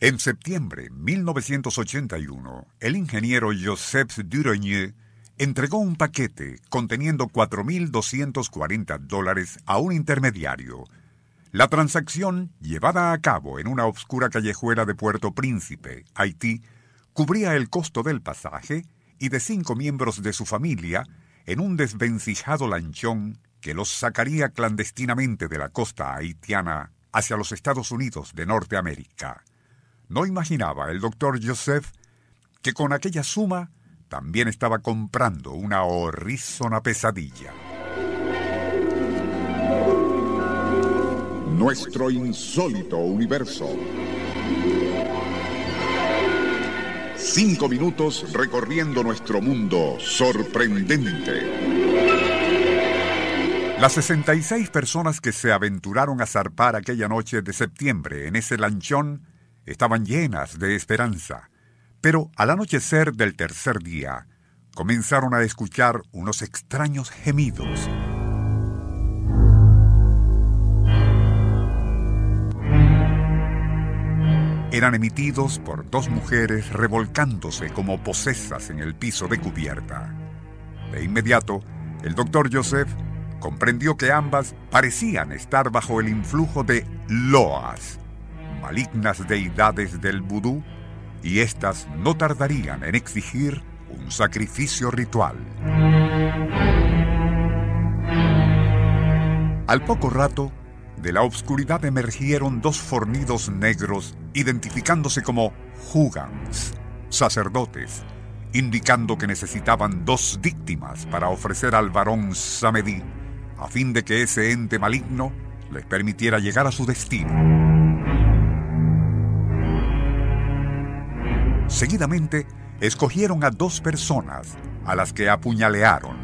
En septiembre de 1981, el ingeniero Joseph Duronier entregó un paquete conteniendo 4.240 dólares a un intermediario. La transacción, llevada a cabo en una obscura callejuela de Puerto Príncipe, Haití, cubría el costo del pasaje y de cinco miembros de su familia en un desvencijado lanchón que los sacaría clandestinamente de la costa haitiana hacia los Estados Unidos de Norteamérica. No imaginaba el doctor Joseph que con aquella suma también estaba comprando una horrísona pesadilla. Nuestro insólito universo. Cinco minutos recorriendo nuestro mundo sorprendente. Las 66 personas que se aventuraron a zarpar aquella noche de septiembre en ese lanchón estaban llenas de esperanza. Pero al anochecer del tercer día, comenzaron a escuchar unos extraños gemidos. Eran emitidos por dos mujeres revolcándose como posesas en el piso de cubierta. De inmediato, el doctor Joseph comprendió que ambas parecían estar bajo el influjo de loas, malignas deidades del vudú, y éstas no tardarían en exigir un sacrificio ritual. Al poco rato, de la obscuridad emergieron dos fornidos negros identificándose como Hugans, sacerdotes, indicando que necesitaban dos víctimas para ofrecer al varón Samedi a fin de que ese ente maligno les permitiera llegar a su destino. Seguidamente, escogieron a dos personas a las que apuñalearon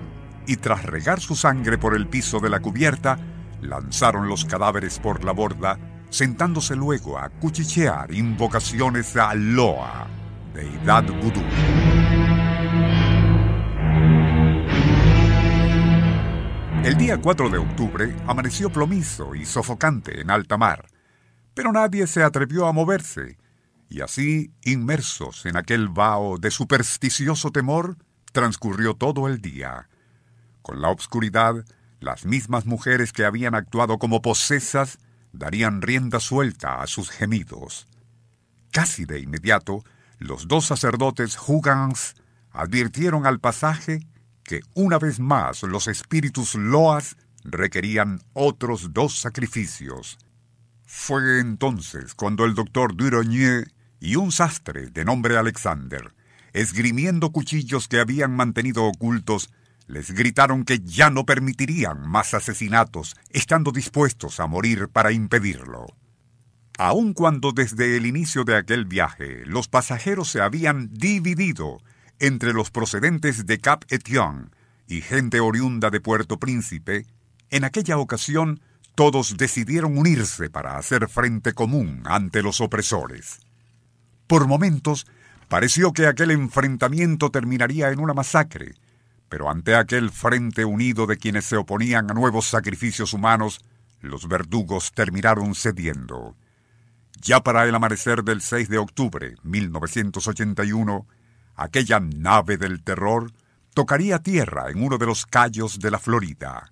y tras regar su sangre por el piso de la cubierta, lanzaron los cadáveres por la borda, sentándose luego a cuchichear invocaciones a Loa, deidad vudú. El día 4 de octubre amaneció plomizo y sofocante en alta mar, pero nadie se atrevió a moverse, y así, inmersos en aquel vaho de supersticioso temor, transcurrió todo el día. Con la obscuridad, las mismas mujeres que habían actuado como posesas darían rienda suelta a sus gemidos. Casi de inmediato, los dos sacerdotes Hugans advirtieron al pasaje que una vez más los espíritus loas requerían otros dos sacrificios. Fue entonces cuando el doctor Duronier y un sastre de nombre Alexander, esgrimiendo cuchillos que habían mantenido ocultos, les gritaron que ya no permitirían más asesinatos, estando dispuestos a morir para impedirlo. Aun cuando desde el inicio de aquel viaje los pasajeros se habían dividido entre los procedentes de Cap Etienne y gente oriunda de Puerto Príncipe, en aquella ocasión todos decidieron unirse para hacer frente común ante los opresores. Por momentos pareció que aquel enfrentamiento terminaría en una masacre, pero ante aquel frente unido de quienes se oponían a nuevos sacrificios humanos, los verdugos terminaron cediendo. Ya para el amanecer del 6 de octubre 1981, aquella nave del terror tocaría tierra en uno de los callos de la Florida.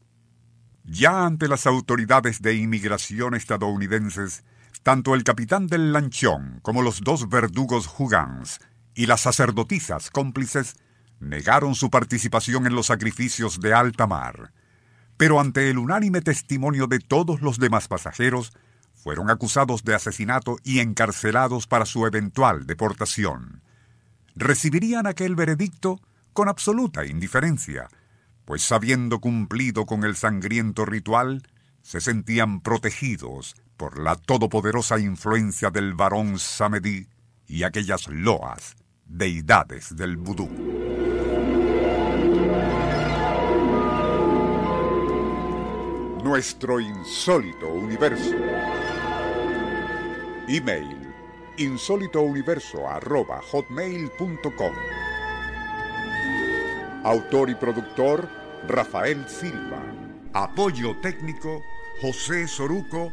Ya ante las autoridades de inmigración estadounidenses, tanto el capitán del lanchón como los dos verdugos Hugans y las sacerdotisas cómplices negaron su participación en los sacrificios de alta mar. Pero ante el unánime testimonio de todos los demás pasajeros, fueron acusados de asesinato y encarcelados para su eventual deportación recibirían aquel veredicto con absoluta indiferencia, pues habiendo cumplido con el sangriento ritual, se sentían protegidos por la todopoderosa influencia del varón Samedi y aquellas loas deidades del vudú. Nuestro insólito universo. Email insólitouniverso.hotmail.com Autor y productor Rafael Silva. Apoyo técnico José Soruco